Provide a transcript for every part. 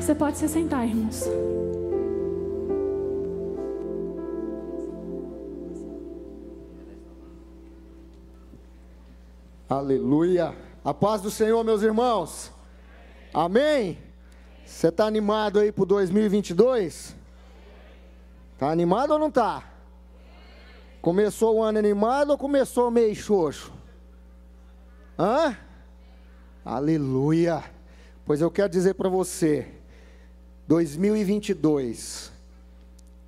Você pode se sentar, irmãos. Aleluia. A paz do Senhor, meus irmãos. Amém. Você está animado aí para 2022? Está animado ou não está? Começou o ano animado ou começou meio xoxo? Hã? Aleluia. Pois eu quero dizer para você, 2022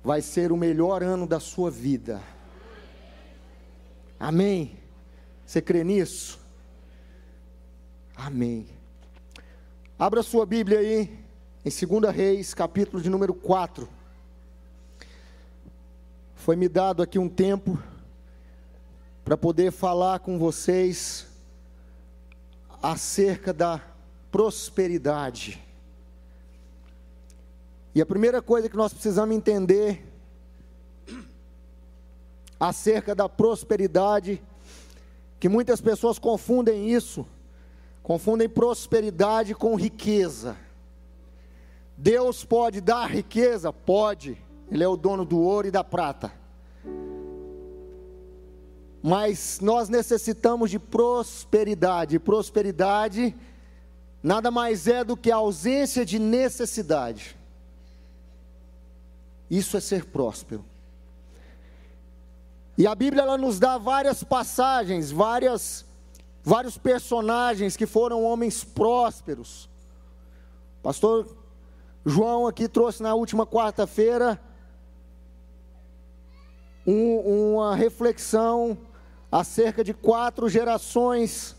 vai ser o melhor ano da sua vida. Amém. Você crê nisso? Amém. Abra sua Bíblia aí, em 2 Reis, capítulo de número 4. Foi me dado aqui um tempo para poder falar com vocês acerca da prosperidade. E a primeira coisa que nós precisamos entender acerca da prosperidade, que muitas pessoas confundem isso, confundem prosperidade com riqueza. Deus pode dar riqueza? Pode, Ele é o dono do ouro e da prata. Mas nós necessitamos de prosperidade. Prosperidade nada mais é do que a ausência de necessidade. Isso é ser próspero. E a Bíblia ela nos dá várias passagens, várias, vários personagens que foram homens prósperos. Pastor João aqui trouxe na última quarta-feira um, uma reflexão acerca de quatro gerações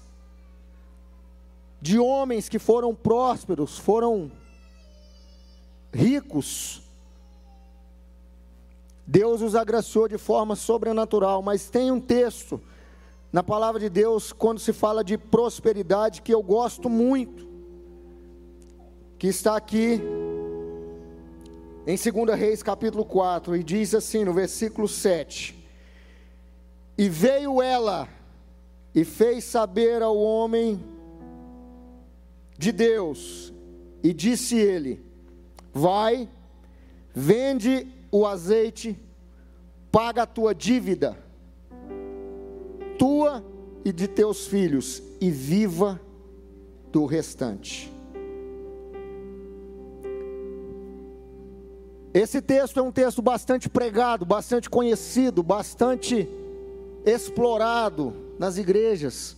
de homens que foram prósperos, foram ricos, Deus os agraciou de forma sobrenatural, mas tem um texto na palavra de Deus, quando se fala de prosperidade, que eu gosto muito, que está aqui em 2 Reis capítulo 4, e diz assim no versículo 7: E veio ela e fez saber ao homem de Deus, e disse ele: Vai, vende o azeite, paga a tua dívida, tua e de teus filhos, e viva do restante. Esse texto é um texto bastante pregado, bastante conhecido, bastante explorado nas igrejas,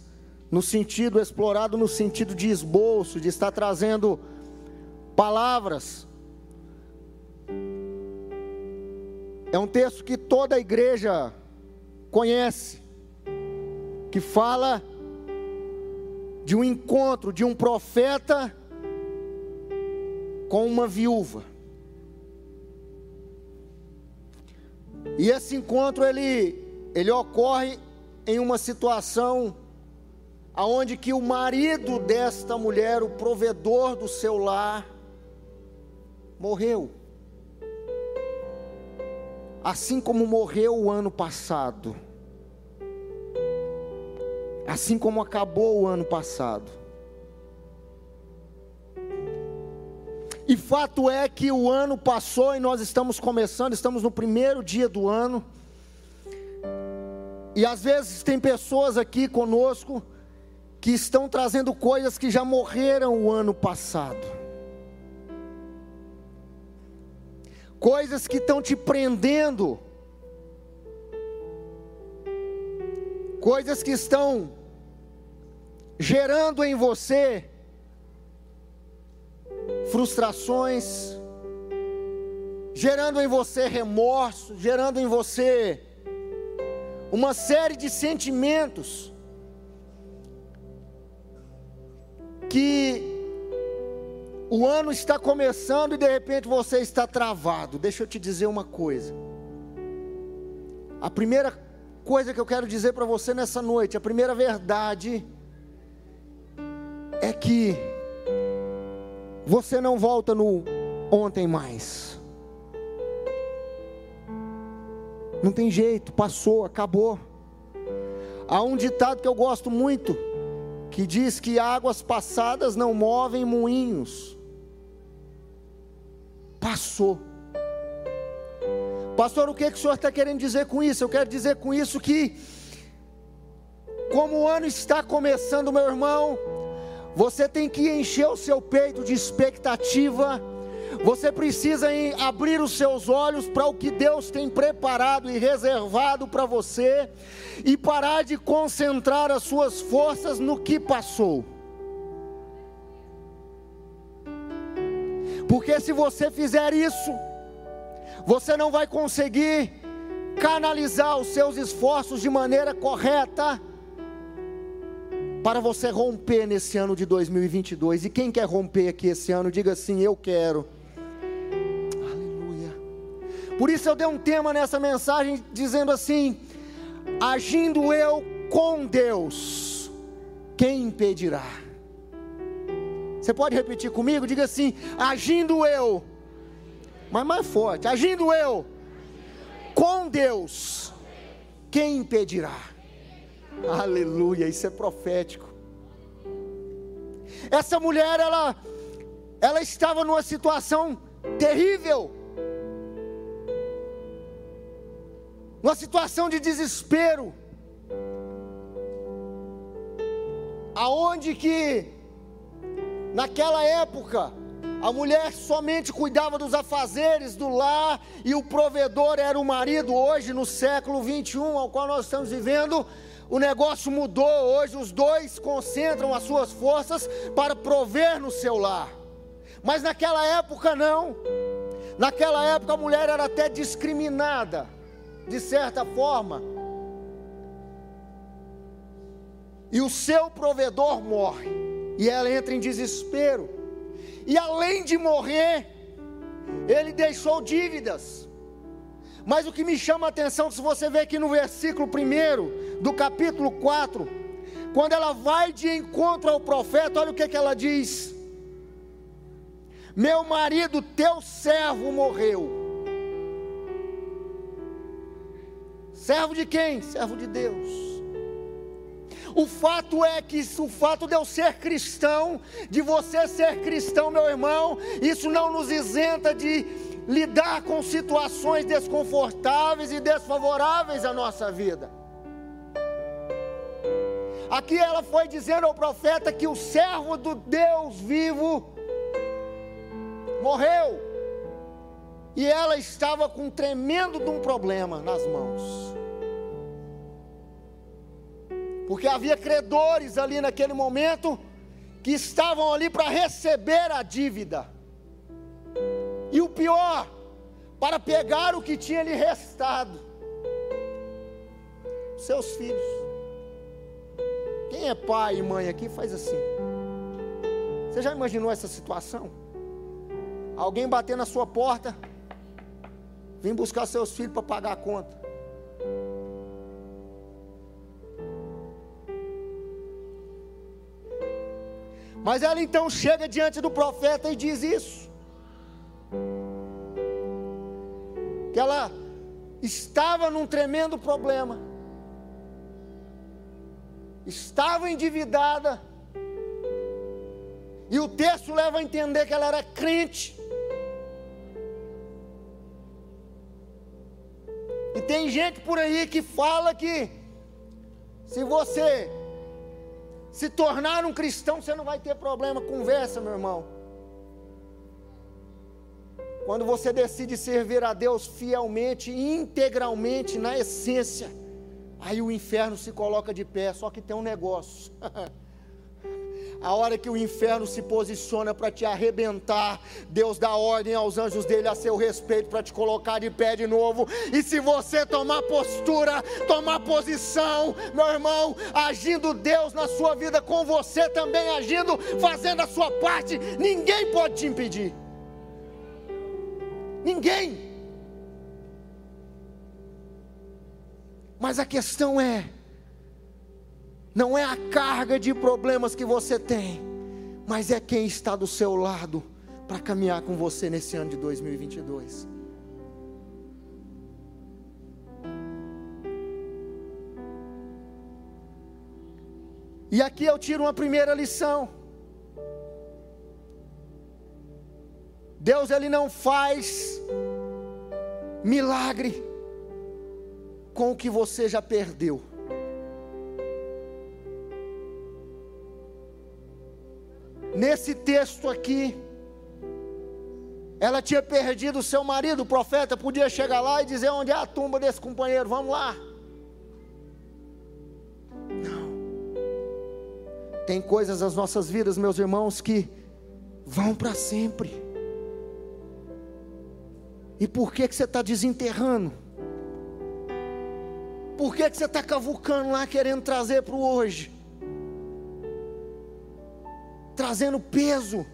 no sentido explorado no sentido de esboço, de estar trazendo palavras É um texto que toda a igreja conhece, que fala de um encontro de um profeta com uma viúva. E esse encontro ele ele ocorre em uma situação aonde que o marido desta mulher, o provedor do seu lar, morreu assim como morreu o ano passado, assim como acabou o ano passado. E fato é que o ano passou e nós estamos começando, estamos no primeiro dia do ano. E às vezes tem pessoas aqui conosco que estão trazendo coisas que já morreram o ano passado. Coisas que estão te prendendo, coisas que estão gerando em você frustrações, gerando em você remorso, gerando em você uma série de sentimentos que o ano está começando e de repente você está travado. Deixa eu te dizer uma coisa. A primeira coisa que eu quero dizer para você nessa noite, a primeira verdade é que você não volta no ontem mais. Não tem jeito, passou, acabou. Há um ditado que eu gosto muito, que diz que águas passadas não movem moinhos. Passou. Pastor, o que, que o senhor está querendo dizer com isso? Eu quero dizer com isso que, como o ano está começando, meu irmão, você tem que encher o seu peito de expectativa. Você precisa abrir os seus olhos para o que Deus tem preparado e reservado para você e parar de concentrar as suas forças no que passou. Porque se você fizer isso, você não vai conseguir canalizar os seus esforços de maneira correta para você romper nesse ano de 2022. E quem quer romper aqui esse ano, diga assim: Eu quero. Aleluia. Por isso eu dei um tema nessa mensagem dizendo assim: Agindo eu com Deus, quem impedirá? Você pode repetir comigo? Diga assim: Agindo eu, mas mais forte: Agindo eu com Deus, quem impedirá? Aleluia, isso é profético. Essa mulher, ela, ela estava numa situação terrível, numa situação de desespero, aonde que naquela época a mulher somente cuidava dos afazeres do lar e o provedor era o marido. Hoje, no século 21 ao qual nós estamos vivendo, o negócio mudou, hoje os dois concentram as suas forças para prover no seu lar. Mas naquela época não. Naquela época a mulher era até discriminada, de certa forma. E o seu provedor morre, e ela entra em desespero. E além de morrer, ele deixou dívidas. Mas o que me chama a atenção, se você vê aqui no versículo 1 do capítulo 4, quando ela vai de encontro ao profeta, olha o que, que ela diz: Meu marido, teu servo, morreu. Servo de quem? Servo de Deus. O fato é que o fato de eu ser cristão, de você ser cristão, meu irmão, isso não nos isenta de lidar com situações desconfortáveis e desfavoráveis à nossa vida. Aqui ela foi dizendo ao profeta que o servo do Deus vivo morreu. E ela estava com um tremendo de um problema nas mãos. Porque havia credores ali naquele momento que estavam ali para receber a dívida. E o pior, para pegar o que tinha lhe restado. Seus filhos. Quem é pai e mãe aqui faz assim. Você já imaginou essa situação? Alguém bater na sua porta, vem buscar seus filhos para pagar a conta. Mas ela então chega diante do profeta e diz isso. que ela estava num tremendo problema, estava endividada, e o texto leva a entender que ela era crente. E tem gente por aí que fala que se você se tornar um cristão, você não vai ter problema. Conversa, meu irmão. Quando você decide servir a Deus fielmente, integralmente, na essência, aí o inferno se coloca de pé. Só que tem um negócio. A hora que o inferno se posiciona para te arrebentar, Deus dá ordem aos anjos dele a seu respeito para te colocar de pé de novo. E se você tomar postura, tomar posição, meu irmão, agindo Deus na sua vida, com você também agindo, fazendo a sua parte, ninguém pode te impedir. Ninguém. Mas a questão é, não é a carga de problemas que você tem, mas é quem está do seu lado para caminhar com você nesse ano de 2022. E aqui eu tiro uma primeira lição. Deus ele não faz milagre com o que você já perdeu. Nesse texto aqui, ela tinha perdido o seu marido, o profeta podia chegar lá e dizer onde é a tumba desse companheiro, vamos lá. Não. Tem coisas nas nossas vidas, meus irmãos, que vão para sempre. E por que, que você está desenterrando? Por que, que você está cavucando lá querendo trazer para o hoje? Trazendo peso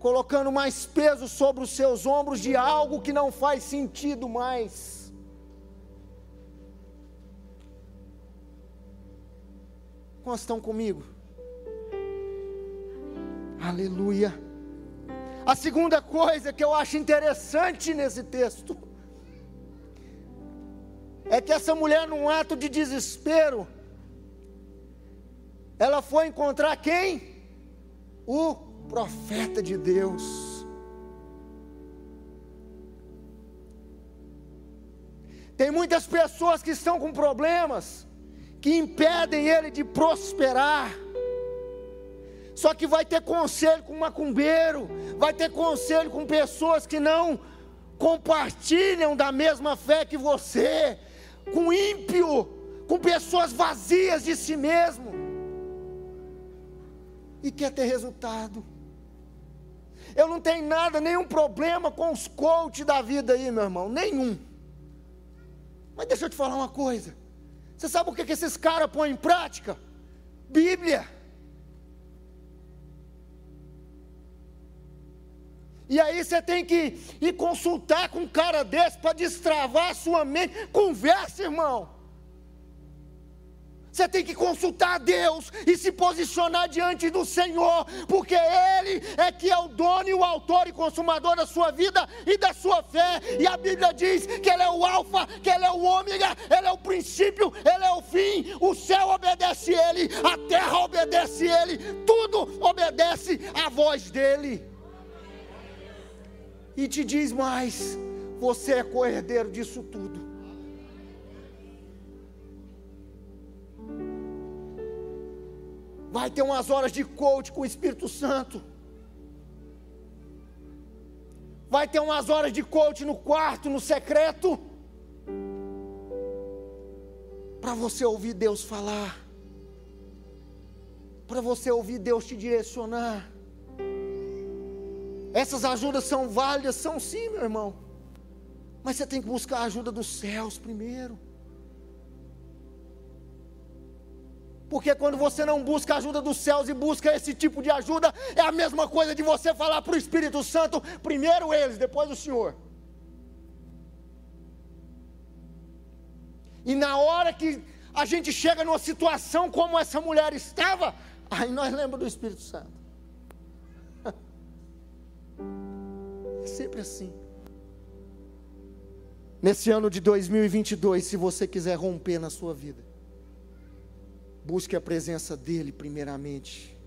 colocando mais peso sobre os seus ombros de algo que não faz sentido mais. Quantos estão comigo? Aleluia. A segunda coisa que eu acho interessante nesse texto é que essa mulher, num ato de desespero, ela foi encontrar quem? O profeta de Deus. Tem muitas pessoas que estão com problemas que impedem ele de prosperar. Só que vai ter conselho com macumbeiro, vai ter conselho com pessoas que não compartilham da mesma fé que você, com ímpio, com pessoas vazias de si mesmo, e quer ter resultado. Eu não tenho nada, nenhum problema com os coaches da vida aí, meu irmão, nenhum. Mas deixa eu te falar uma coisa. Você sabe o que, que esses caras põem em prática? Bíblia. E aí você tem que ir consultar com um cara desse para destravar a sua mente. Conversa, irmão. Você tem que consultar a Deus e se posicionar diante do Senhor, porque Ele é que é o dono e o autor e consumador da sua vida e da sua fé. E a Bíblia diz que Ele é o Alfa, que Ele é o Ômega, Ele é o princípio, Ele é o fim. O céu obedece Ele, a terra obedece Ele, tudo obedece à voz dEle. E te diz mais: você é co-herdeiro disso tudo. Vai ter umas horas de coach com o Espírito Santo. Vai ter umas horas de coach no quarto, no secreto. Para você ouvir Deus falar. Para você ouvir Deus te direcionar. Essas ajudas são válidas, são sim, meu irmão. Mas você tem que buscar a ajuda dos céus primeiro. Porque quando você não busca a ajuda dos céus e busca esse tipo de ajuda, é a mesma coisa de você falar para o Espírito Santo, primeiro eles, depois o Senhor. E na hora que a gente chega numa situação como essa mulher estava, aí nós lembramos do Espírito Santo. É sempre assim. Nesse ano de 2022, se você quiser romper na sua vida, Busque a presença dEle primeiramente.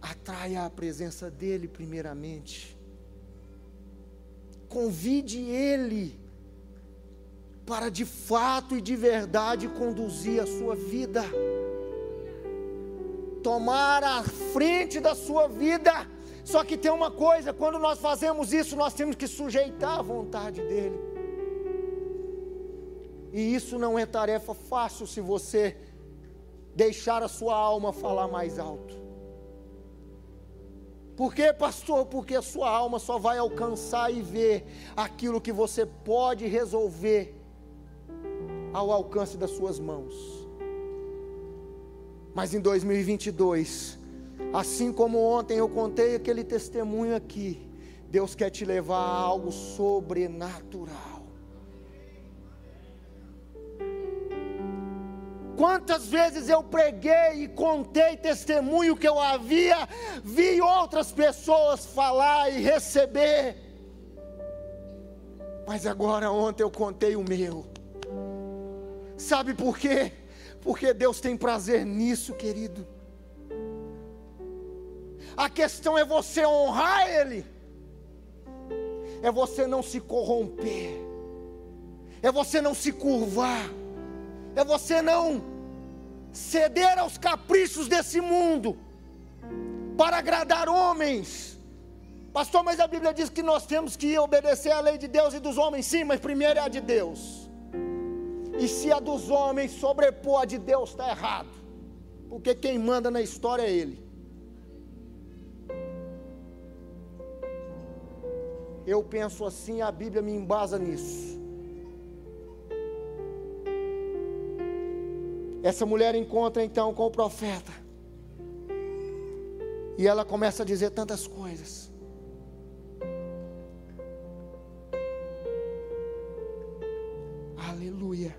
Atraia a presença dEle primeiramente. Convide Ele para de fato e de verdade conduzir a sua vida. Tomar a frente da sua vida. Só que tem uma coisa: quando nós fazemos isso, nós temos que sujeitar a vontade dEle. E isso não é tarefa fácil se você deixar a sua alma falar mais alto. Por quê, pastor? Porque a sua alma só vai alcançar e ver aquilo que você pode resolver ao alcance das suas mãos. Mas em 2022, assim como ontem eu contei aquele testemunho aqui, Deus quer te levar a algo sobrenatural. Quantas vezes eu preguei e contei testemunho que eu havia, vi outras pessoas falar e receber, mas agora ontem eu contei o meu. Sabe por quê? Porque Deus tem prazer nisso, querido. A questão é você honrar Ele é você não se corromper, é você não se curvar, é você não ceder aos caprichos desse mundo para agradar homens. Pastor, mas a Bíblia diz que nós temos que obedecer à lei de Deus e dos homens, sim, mas primeiro é a de Deus. E se a dos homens sobrepor a de Deus, está errado, porque quem manda na história é Ele. Eu penso assim, a Bíblia me embasa nisso. Essa mulher encontra então com o profeta. E ela começa a dizer tantas coisas. Aleluia.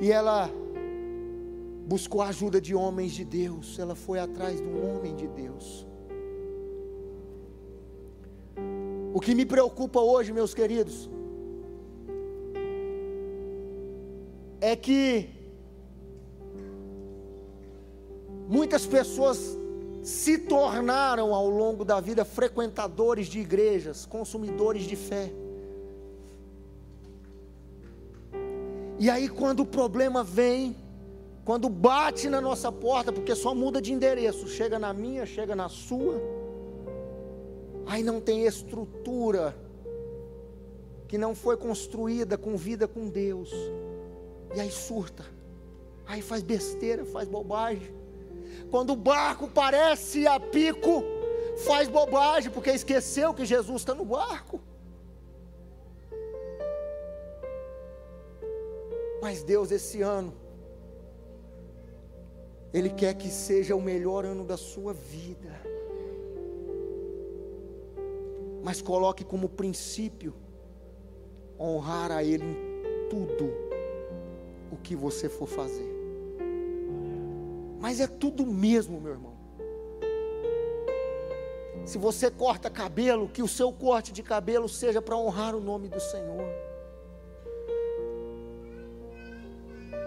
E ela buscou a ajuda de homens de Deus. Ela foi atrás de um homem de Deus. O que me preocupa hoje, meus queridos, é que Muitas pessoas se tornaram ao longo da vida frequentadores de igrejas, consumidores de fé. E aí, quando o problema vem, quando bate na nossa porta, porque só muda de endereço, chega na minha, chega na sua, aí não tem estrutura, que não foi construída com vida com Deus, e aí surta, aí faz besteira, faz bobagem. Quando o barco parece a pico, faz bobagem, porque esqueceu que Jesus está no barco. Mas Deus, esse ano, Ele quer que seja o melhor ano da sua vida. Mas coloque como princípio honrar a Ele em tudo o que você for fazer. Mas é tudo mesmo, meu irmão. Se você corta cabelo, que o seu corte de cabelo seja para honrar o nome do Senhor.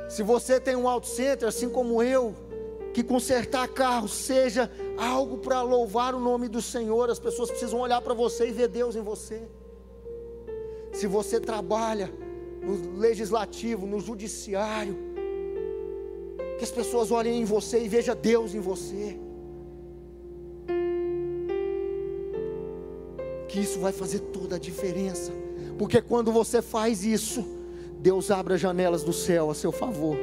Se você tem um auto center, assim como eu, que consertar carro seja algo para louvar o nome do Senhor, as pessoas precisam olhar para você e ver Deus em você. Se você trabalha no legislativo, no judiciário, que as pessoas olhem em você e vejam Deus em você. Que isso vai fazer toda a diferença, porque quando você faz isso, Deus abre as janelas do céu a seu favor,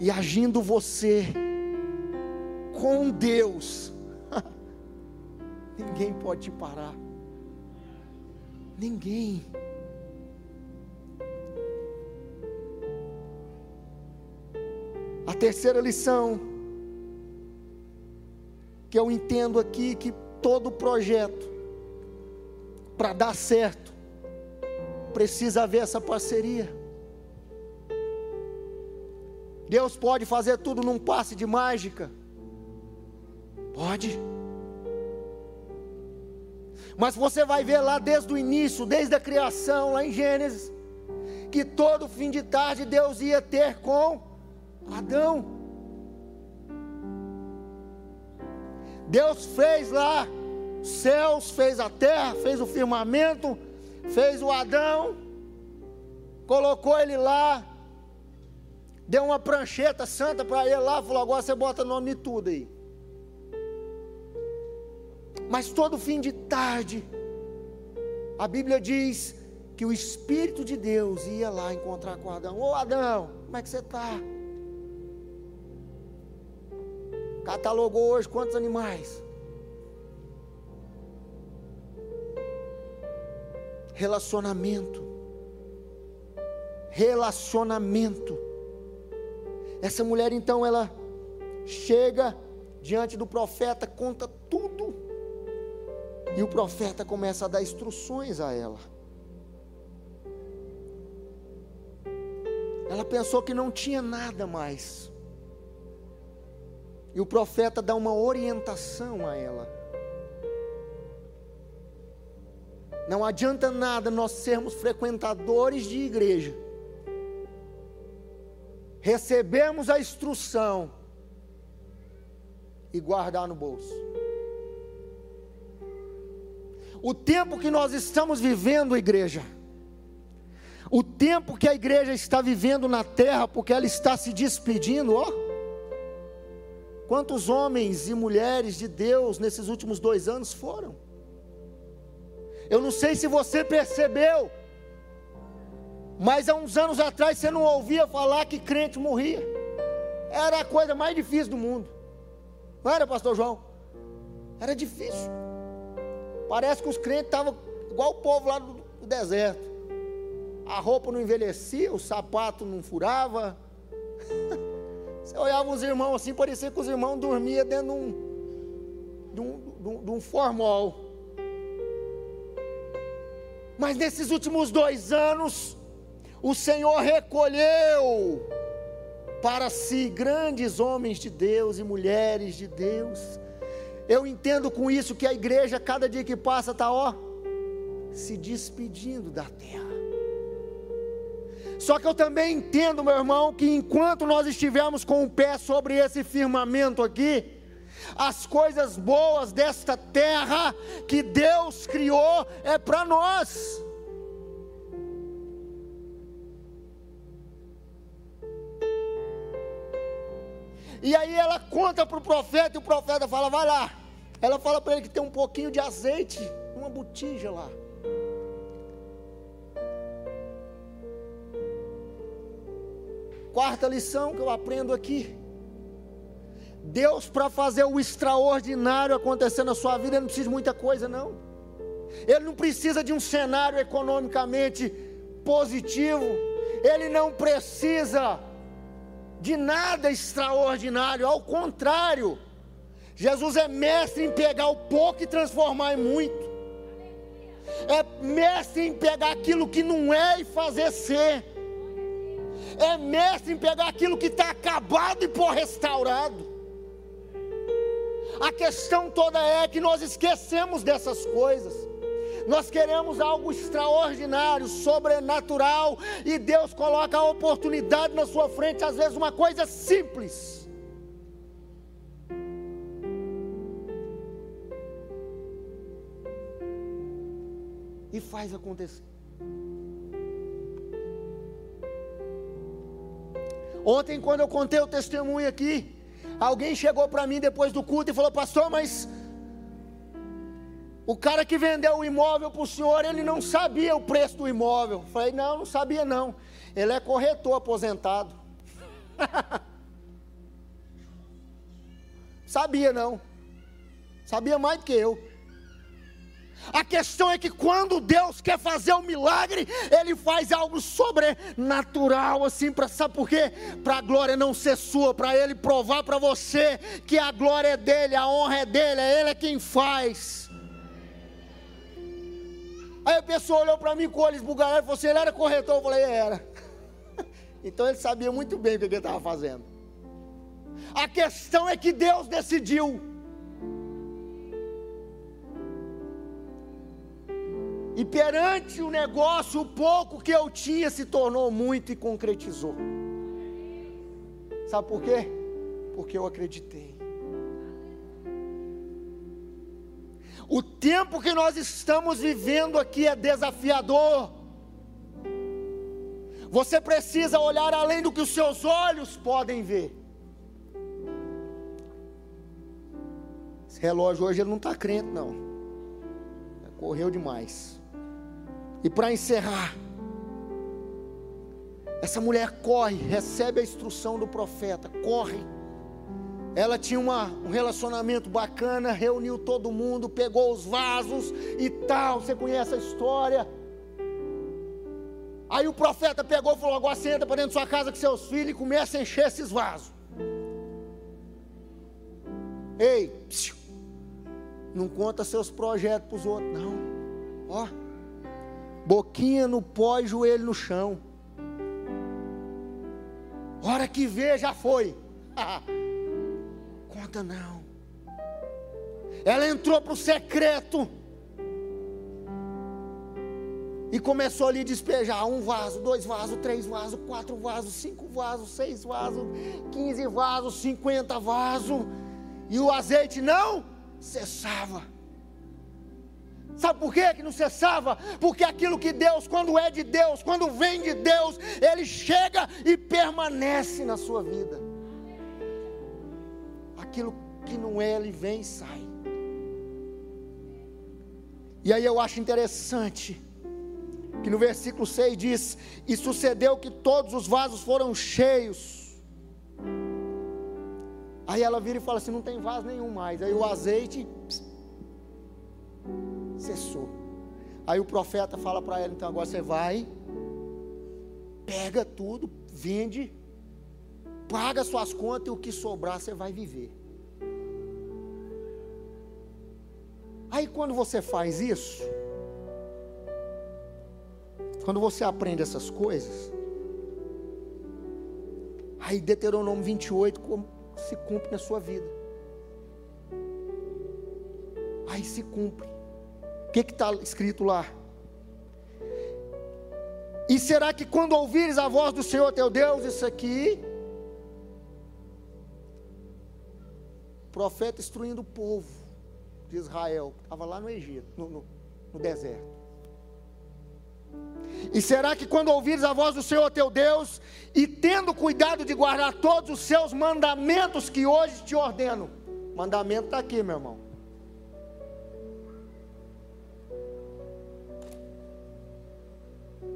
e agindo você com Deus, ninguém pode te parar, ninguém. Terceira lição que eu entendo aqui que todo projeto para dar certo precisa haver essa parceria. Deus pode fazer tudo num passe de mágica? Pode. Mas você vai ver lá desde o início, desde a criação, lá em Gênesis, que todo fim de tarde Deus ia ter com Adão. Deus fez lá céus, fez a terra, fez o firmamento, fez o Adão, colocou ele lá, deu uma prancheta santa para ele lá, falou: agora você bota nome de tudo aí. Mas todo fim de tarde, a Bíblia diz que o Espírito de Deus ia lá encontrar com Adão: Ô Adão, como é que você está? Catalogou hoje quantos animais? Relacionamento. Relacionamento. Essa mulher então ela chega diante do profeta, conta tudo. E o profeta começa a dar instruções a ela. Ela pensou que não tinha nada mais. E o profeta dá uma orientação a ela. Não adianta nada nós sermos frequentadores de igreja, recebemos a instrução e guardar no bolso. O tempo que nós estamos vivendo, igreja, o tempo que a igreja está vivendo na terra, porque ela está se despedindo, ó. Quantos homens e mulheres de Deus nesses últimos dois anos foram? Eu não sei se você percebeu, mas há uns anos atrás você não ouvia falar que crente morria. Era a coisa mais difícil do mundo. Não era, pastor João? Era difícil. Parece que os crentes estavam igual o povo lá do, deserto. A roupa não envelhecia, o sapato não furava. Você olhava os irmãos assim, parecia que os irmãos dormiam dentro de um, de um, de um, de um formol. Mas nesses últimos dois anos, o Senhor recolheu para si grandes homens de Deus e mulheres de Deus eu entendo com isso que a igreja, cada dia que passa, está ó, se despedindo da terra. Só que eu também entendo, meu irmão, que enquanto nós estivermos com o pé sobre esse firmamento aqui, as coisas boas desta terra que Deus criou é para nós. E aí ela conta para o profeta, e o profeta fala: vai lá, ela fala para ele que tem um pouquinho de azeite, uma botija lá. Quarta lição que eu aprendo aqui. Deus, para fazer o extraordinário acontecer na sua vida, ele não precisa de muita coisa, não. Ele não precisa de um cenário economicamente positivo. Ele não precisa de nada extraordinário, ao contrário. Jesus é mestre em pegar o pouco e transformar em muito. É mestre em pegar aquilo que não é e fazer ser. É mestre em pegar aquilo que está acabado e pôr restaurado. A questão toda é que nós esquecemos dessas coisas. Nós queremos algo extraordinário, sobrenatural, e Deus coloca a oportunidade na sua frente, às vezes uma coisa simples e faz acontecer. Ontem, quando eu contei o testemunho aqui, alguém chegou para mim depois do culto e falou: Pastor, mas o cara que vendeu o imóvel para o senhor, ele não sabia o preço do imóvel. Eu falei: Não, não sabia não. Ele é corretor aposentado. sabia não. Sabia mais do que eu. A questão é que quando Deus quer fazer um milagre, Ele faz algo sobrenatural, assim, para sabe por quê? Para a glória não ser sua, para Ele provar para você que a glória é dele, a honra é dele, é Ele é quem faz. Aí a pessoa olhou para mim com olhos bugalhados e falou assim: ele era corretor? Eu falei: era. Então ele sabia muito bem o que ele estava fazendo. A questão é que Deus decidiu E perante o negócio, o pouco que eu tinha se tornou muito e concretizou. Sabe por quê? Porque eu acreditei. O tempo que nós estamos vivendo aqui é desafiador. Você precisa olhar além do que os seus olhos podem ver. Esse relógio hoje ele não está crente, não. Correu demais. E para encerrar, essa mulher corre, recebe a instrução do profeta, corre. Ela tinha uma, um relacionamento bacana, reuniu todo mundo, pegou os vasos e tal. Você conhece a história? Aí o profeta pegou e falou: Agora você entra para dentro da sua casa com seus filhos e começa a encher esses vasos. Ei, não conta seus projetos para os outros, não. Ó boquinha no pó e joelho no chão. Hora que vê, já foi. Conta não. Ela entrou para o secreto e começou ali a despejar um vaso, dois vasos, três vasos, quatro vasos, cinco vasos, seis vasos, quinze vasos, cinquenta vasos, e o azeite não cessava. Sabe por quê que não cessava? Porque aquilo que Deus, quando é de Deus, quando vem de Deus, ele chega e permanece na sua vida. Aquilo que não é, ele vem e sai. E aí eu acho interessante que no versículo 6 diz: E sucedeu que todos os vasos foram cheios. Aí ela vira e fala assim: Não tem vaso nenhum mais. Aí o azeite cessou. Aí o profeta fala para ela: então agora você vai, pega tudo, vende, paga suas contas e o que sobrar você vai viver. Aí quando você faz isso, quando você aprende essas coisas, aí Deuteronômio 28 se cumpre na sua vida. Aí se cumpre. O que está escrito lá? E será que quando ouvires a voz do Senhor teu Deus, isso aqui, profeta instruindo o povo de Israel, estava lá no Egito, no, no, no deserto. E será que quando ouvires a voz do Senhor teu Deus, e tendo cuidado de guardar todos os seus mandamentos que hoje te ordeno, mandamento está aqui, meu irmão.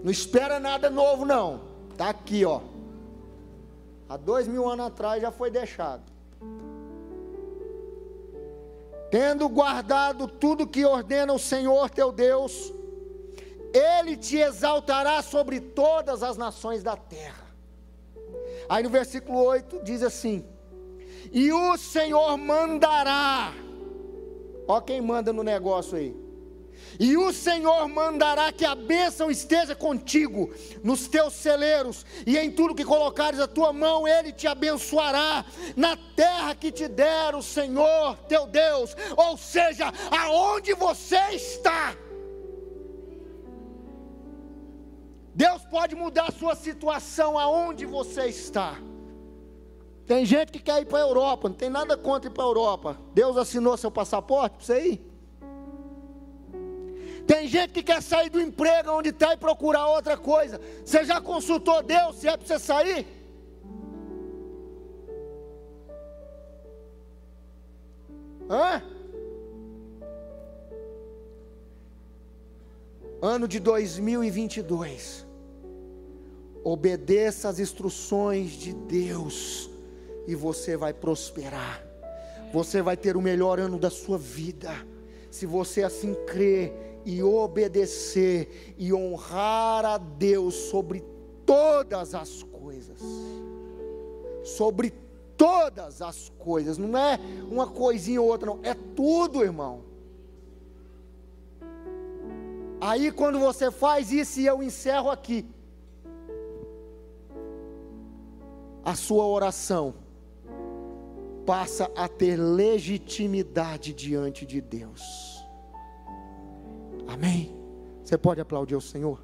Não espera nada novo, não. Está aqui, ó. Há dois mil anos atrás já foi deixado. Tendo guardado tudo que ordena o Senhor teu Deus, Ele te exaltará sobre todas as nações da terra. Aí no versículo 8 diz assim: E o Senhor mandará. Ó quem manda no negócio aí. E o Senhor mandará que a bênção esteja contigo nos teus celeiros, e em tudo que colocares a tua mão, Ele te abençoará, na terra que te der o Senhor teu Deus, ou seja, aonde você está. Deus pode mudar a sua situação aonde você está. Tem gente que quer ir para a Europa, não tem nada contra ir para a Europa. Deus assinou seu passaporte para você ir? Tem gente que quer sair do emprego onde está e procurar outra coisa. Você já consultou Deus se é para você sair? Hã? Ano de 2022. Obedeça as instruções de Deus e você vai prosperar. Você vai ter o melhor ano da sua vida. Se você assim crer e obedecer e honrar a Deus sobre todas as coisas. Sobre todas as coisas, não é uma coisinha ou outra, não, é tudo, irmão. Aí quando você faz isso e eu encerro aqui, a sua oração passa a ter legitimidade diante de Deus. Amém? Você pode aplaudir o Senhor?